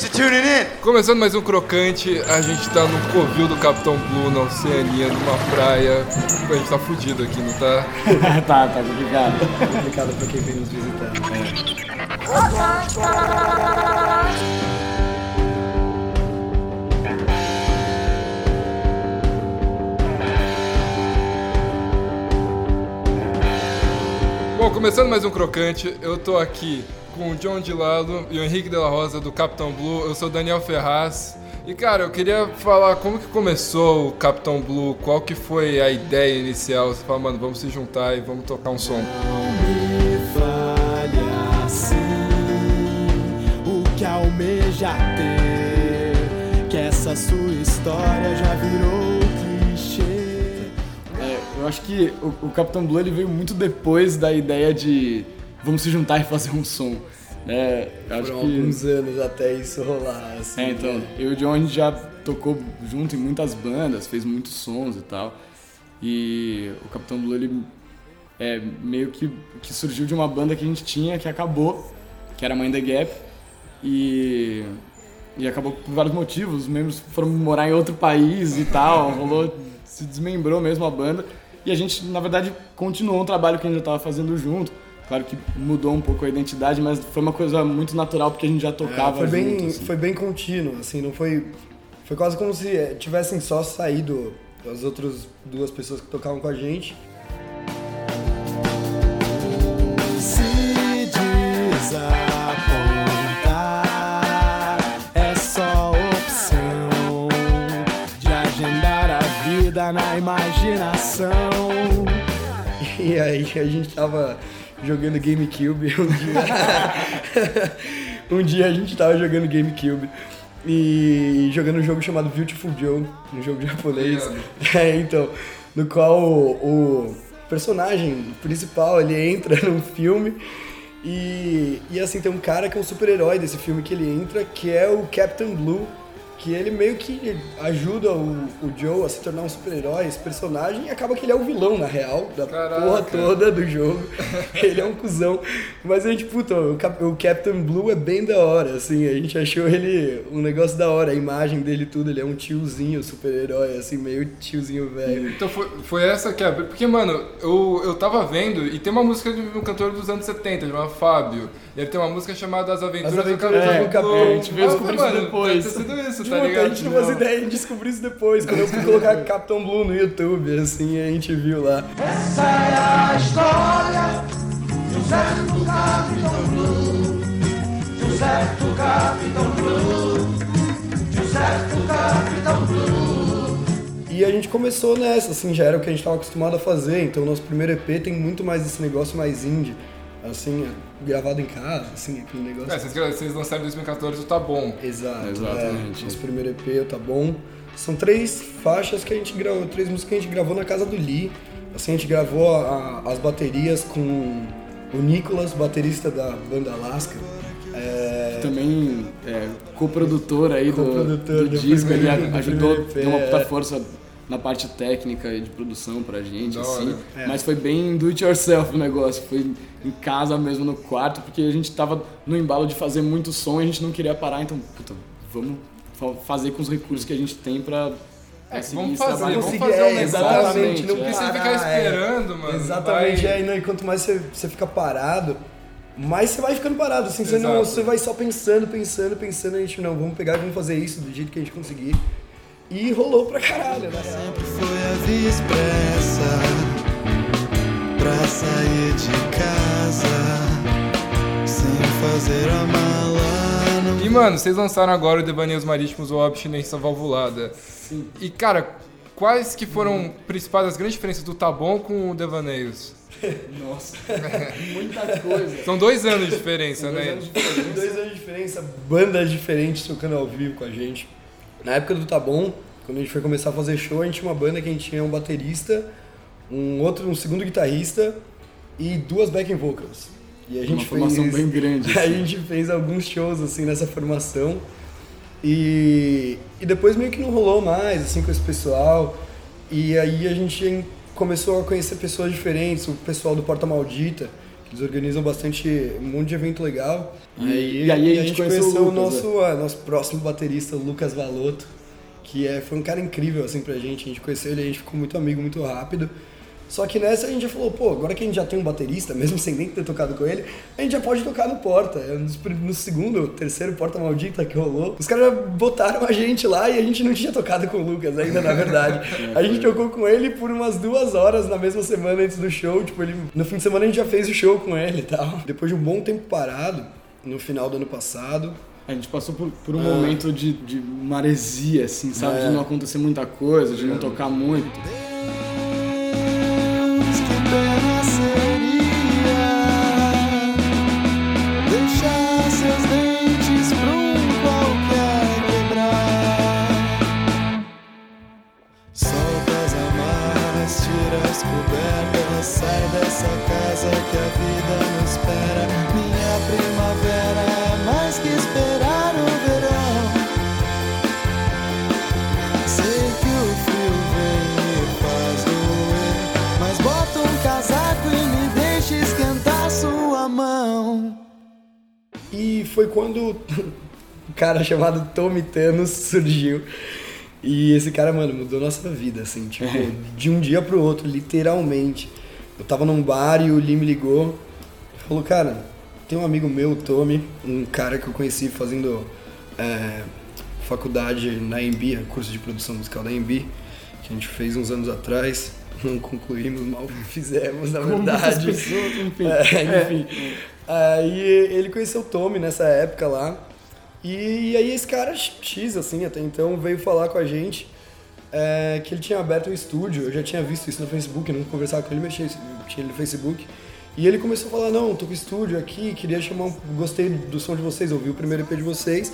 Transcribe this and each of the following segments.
Thanks for tuning in. Começando mais um crocante, a gente tá no covil do Capitão Blue, na Oceania, numa praia. A gente tá fudido aqui, não tá? tá, tá complicado. complicado pra quem vem nos visitar. Bom, começando mais um crocante, eu tô aqui com o John de lado e o Henrique de la Rosa do Capitão Blue. Eu sou o Daniel Ferraz. E cara, eu queria falar como que começou o Capitão Blue, qual que foi a ideia inicial? Você fala, mano, vamos se juntar e vamos tocar um som. Não me fale assim, o que almeja ter, que essa sua história já virou clichê. É, eu acho que o, o Capitão Blue ele veio muito depois da ideia de vamos se juntar e fazer um som. É, acho Foram que... alguns anos até isso rolar, assim. É, então, né? eu e o John a gente já tocou junto em muitas bandas, fez muitos sons e tal. E o Capitão Blue, ele é meio que, que surgiu de uma banda que a gente tinha, que acabou, que era Mind the Gap. E, e acabou por vários motivos, os membros foram morar em outro país e tal, rolou, se desmembrou mesmo a banda. E a gente, na verdade, continuou um trabalho que a gente já estava fazendo junto. Claro que mudou um pouco a identidade, mas foi uma coisa muito natural porque a gente já tocava É, foi bem, junto, assim. foi bem contínuo, assim, não foi. Foi quase como se eh, tivessem só saído as outras duas pessoas que tocavam com a gente. Se desapontar é só opção de agendar a vida na imaginação. E aí a gente tava jogando GameCube um dia. um dia a gente tava jogando GameCube. E jogando um jogo chamado Beautiful Joe, um jogo japonês. É, então, no qual o, o personagem principal ele entra num filme e, e assim tem um cara que é um super-herói desse filme que ele entra, que é o Captain Blue, que ele meio que ajuda o, o Joe a se tornar um super-herói, esse personagem, e acaba que ele é o vilão, na real, da Caraca. porra toda do jogo. ele é um cuzão. Mas a gente, puta, o, o Captain Blue é bem da hora, assim, a gente achou ele um negócio da hora, a imagem dele tudo, ele é um tiozinho super-herói, assim, meio tiozinho velho. Então foi, foi essa que abriu. Porque, mano, eu, eu tava vendo e tem uma música de um cantor dos anos 70, chamado Fábio. E ele tem uma música chamada As Aventuras, As Aventuras do Capitão Capitão. Blue. A gente veio descobrir isso depois. Deve ter sido isso, tá Puta, ligado? a gente não fazia ideia, a gente descobriu isso depois, quando eu fui colocar Captain Blue no YouTube, assim, a gente viu lá. Essa é a história do certo Capitão Blue, do Capitão Blue, do certo Capitão Blue. E a gente começou nessa, assim, já era o que a gente estava acostumado a fazer, então nosso primeiro EP tem muito mais esse negócio mais indie, assim, gravado em casa, assim, aquele negócio. É, vocês, vocês lançaram em 2014 o Tá Bom. Exato, Exatamente. É, nosso primeiro EP, tá bom. São três faixas que a gente gravou, três músicas que a gente gravou na casa do Lee. Assim, a gente gravou a- as baterias com o Nicolas, baterista da banda Alaska. É, também é, co-produtor aí do, Co-produtor do do disco, ele ajudou, deu uma puta é. força na parte técnica e de produção pra gente, Da assim. É. Mas foi bem do it yourself o negócio, foi em casa mesmo, no quarto, porque a gente tava no embalo de fazer muito som e a gente não queria parar, então, puta, vamos fa- fazer com os recursos que a gente tem pra, É, seguir vamos fazer, trabalho. vamos conseguir- fazer um é, negócio. exatamente, não Porque você parar, ficar é. esperando, mano. Exatamente, vai- é, e não, e quanto mais você, você fica parado, mais você vai ficando parado, assim, você, não, você vai só pensando, pensando, pensando, a gente, não, vamos pegar e vamos fazer isso do jeito que a gente conseguir. E rolou pra caralho, né? Sempre foi a via expressa pra sair de casa sem fazer a mala. Não E, mano, vocês lançaram agora o Devaneios Marítimos ou Abstinência Valvulada. Sim. E, cara, quais que foram principais as grandes diferenças do Tá Bom com o Devaneios? Nossa, muita coisa. São dois anos de diferença, Dois né? anos de diferença. Dois anos de diferença, bandas diferentes tocando ao vivo com a gente. Na época do Tá Bom, quando a gente foi começar a fazer show, a gente tinha uma banda que a gente tinha um baterista, um outro, um segundo guitarrista e duas backing vocals. E a gente Uma formação fez, bem grande, A assim. gente fez alguns shows assim nessa formação. E, e depois meio que não rolou mais assim com esse pessoal. E aí a gente começou a conhecer pessoas diferentes, o pessoal do Porta Maldita, que Eles organizam bastante, um monte de evento legal. E- e aí a gente conheceu o o Lucas, nosso, ah, nosso próximo baterista, o Lucas Valotto, que é, foi um cara incrível assim pra gente. A gente conheceu ele, a gente ficou muito amigo muito rápido. Só que nessa a gente já falou, pô, agora que a gente já tem um baterista, mesmo sem nem ter tocado com ele, a gente já pode tocar no Porta. É, No segundo, terceiro Porta Maldita que rolou, os caras botaram a gente lá e a gente não tinha tocado com o Lucas ainda, na verdade. A gente tocou com ele por umas duas horas na mesma semana antes do show. Tipo, ele, no fim de semana a gente já fez o show com ele e tal. Depois de um bom tempo parado, no final do ano passado, A gente passou por, por um momento de, de maresia, assim, sabe? É. De não acontecer muita coisa, de não tocar muito. Deus, que pena seria deixar seus dentes as cobertas, sai dessa casa que a vida nos espera. Minha primavera E foi quando um cara chamado Tommy Thanos surgiu. E esse cara, mano, mudou nossa vida, assim, tipo, de um dia pro outro, literalmente. Eu tava num bar e o Lee me ligou. Falou, cara, tem um amigo meu, o Tommy, um cara que eu conheci fazendo é, faculdade na EMB, curso de produção musical da EMB, que a gente fez uns anos atrás. Não concluímos, mal fizemos, na Como verdade. pessoas, enfim. É, enfim. Aí ele conheceu o Tommy nessa época lá. E, aí esse cara X, assim, até então, veio falar com a gente é, que ele tinha aberto um estúdio. Eu já tinha visto isso no Facebook, nunca conversava com ele, mexia tinha ele no Facebook. E ele começou a falar, não, tô com estúdio aqui, queria chamar um... Gostei do som de vocês, ouvi o primeiro EP de vocês.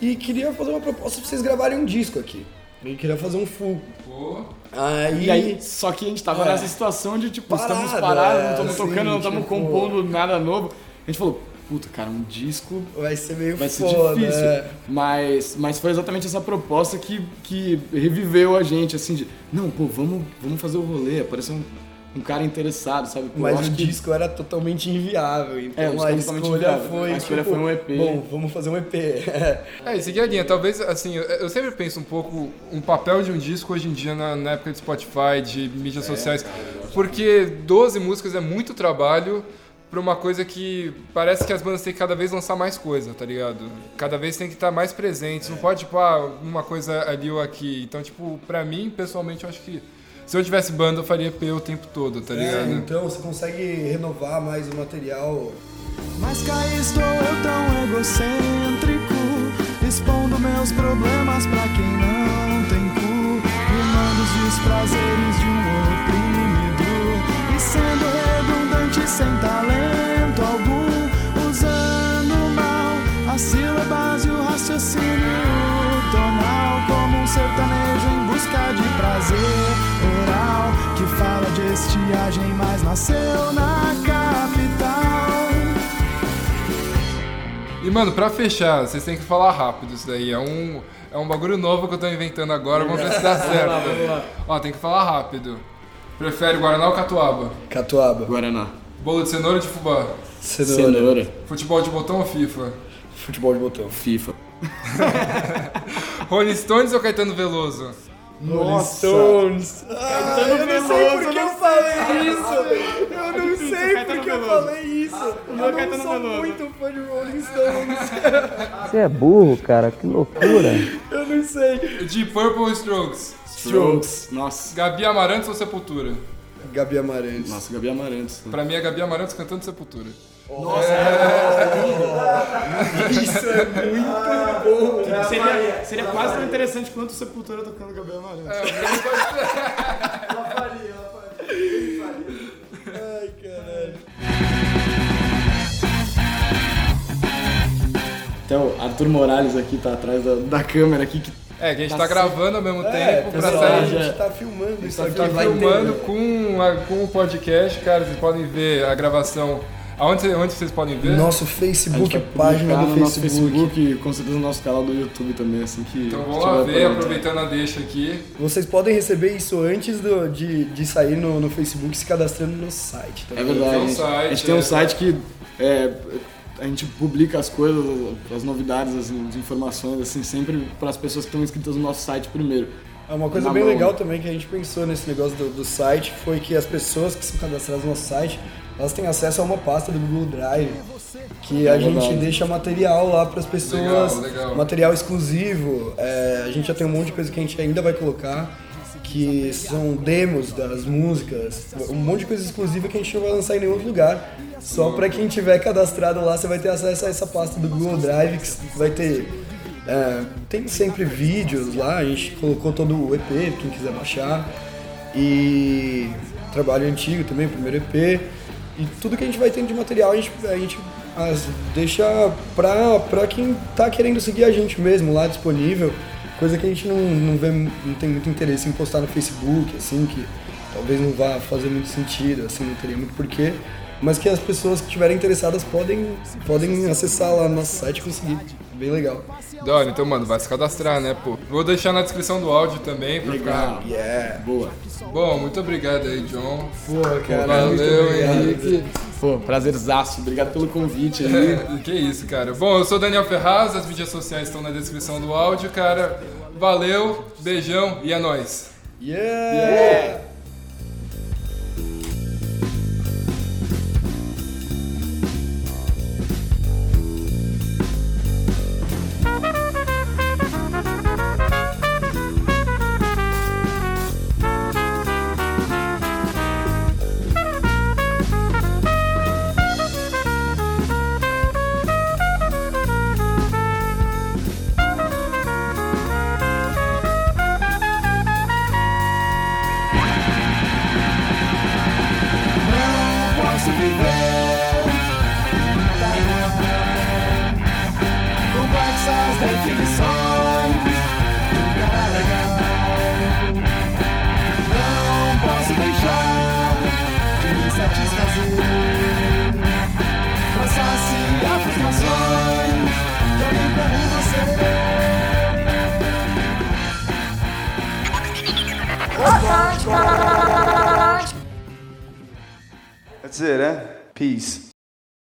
E queria fazer uma proposta pra vocês gravarem um disco aqui. Ele queria fazer um full. Pô, Aí, E aí, só que a gente tava É. nessa situação de, tipo, Parada, estamos parados, não é, estamos assim, tocando, não estamos tipo- compondo nada novo. A gente falou, puta, cara, um disco vai ser meio vai ser foda. difícil. é. Mas, mas foi exatamente essa proposta que, que reviveu a gente, assim, de, não, pô, vamos, vamos fazer o rolê, apareceu um, um cara interessado, sabe? Pô, Mas o que- disco era totalmente inviável, então É, o disco a escolha foi A escolha tipo, foi um EP. Bom, vamos fazer um EP. É, e seguir a linha. Talvez, assim, eu, sempre penso um pouco um papel de um disco hoje em dia na, na época de Spotify, de mídias sociais. Porque 12 músicas é muito trabalho pra uma coisa que parece que as bandas têm que cada vez lançar mais coisa, tá ligado? Cada vez tem que estar mais presentes. Não pode, tipo, ah, uma coisa ali ou aqui. Então, tipo, pra mim, pessoalmente, eu acho que se eu tivesse banda, eu faria EP o tempo todo, tá É, ligado? então você consegue renovar mais o material. Mas cá estou eu tão egocêntrico, expondo meus problemas pra quem não tem cu, rimando os desprazeres de um oprimido e sendo redundante sem talento algum, usando mal as sílabas e o raciocínio tonal como um sertanejo em busca de prazer que fala de estiagem, mas nasceu na capital. E, mano, pra fechar, vocês têm que falar rápido isso daí. É um, é um bagulho novo que eu tô inventando agora. Vamos ver se dá certo. Ó, tem que falar rápido. Prefere Guaraná ou Catuaba? Catuaba, Guaraná. Bolo de cenoura ou de fubá? cenoura, Cenoura. Futebol de botão ou FIFA? futebol de botão. FIFA. Rolling Stones ou Caetano Veloso? Nossa! Stones. Ah, eu não sei por que eu falei isso. Eu não sei por que eu falei isso. Eu não sou Veloso. muito fã de Rolling Stones. Você é burro, cara, que loucura. Eu não sei. Deep Purple Strokes? Strokes. Nossa. Gabi Amarantos ou Sepultura? Gabi Amarantes. Nossa, Gabi Amarantos. Pra mim é Gabi Amarantos cantando Sepultura. Isso é muito bom. Seria, seria quase tão interessante quanto o Sepultura tocando Gabi Amarantos. Ai, caralho. Então, Arthur Morales aqui tá atrás da, da câmera aqui. Que, É, que a gente tá gravando ao mesmo É, tempo pra pessoal, sair. a gente tá filmando isso aqui. Tá filmando com, a- com o podcast, cara. Vocês podem ver a gravação Aonde, onde vocês podem ver? Nosso Facebook, página do no nosso Facebook. Facebook e com certeza no nosso canal do YouTube também, assim que. Então vamos lá ver, pronto. aproveitando a deixa aqui. Vocês podem receber isso antes do- de, de sair no, no Facebook se cadastrando no site. É também. verdade. Tem um a gente, site, a gente tem é. um site que é, a gente publica as coisas, as novidades, as, as informações, assim, sempre para as pessoas que estão inscritas no nosso site primeiro. É uma coisa bem mão. legal também que a gente pensou nesse negócio do, do site foi que as pessoas que são cadastradas no nosso site, elas têm acesso a uma pasta do Google Drive que a gente deixa material lá para as pessoas, Legal, legal. material exclusivo. É, a gente já tem um monte de coisa que a gente ainda vai colocar que são demos das músicas, um monte de coisa exclusiva que a gente não vai lançar em nenhum outro lugar. Só para quem tiver cadastrado lá, você vai ter acesso a essa pasta do Google Drive que vai ter é, tem sempre vídeos lá, a gente colocou todo o EP, quem quiser baixar. E trabalho antigo também, primeiro EP. E tudo que a gente vai tendo de material a gente, a gente as- deixa pra, pra quem tá querendo seguir a gente mesmo lá disponível. Coisa que a gente não, não vê, não tem muito interesse em postar no Facebook, assim, que talvez não vá fazer muito sentido, assim, não teria muito porquê. Mas que as pessoas que estiverem interessadas podem, podem acessar lá no nosso site e conseguir. Bem legal. Da hora, então, mano, vai se cadastrar, né, pô? Vou deixar na descrição do áudio também pra Legal. ficar. Yeah! Boa. Bom, muito obrigado aí, John. Pô, cara, Valeu. Henrique. Pô, prazerzaço. Obrigado pelo convite aí. É, que isso, cara. Bom, eu sou Daniel Ferraz, as mídias sociais estão na descrição do áudio, cara. Valeu, beijão e é nóis. Yeah! posso That's it, huh? Peace.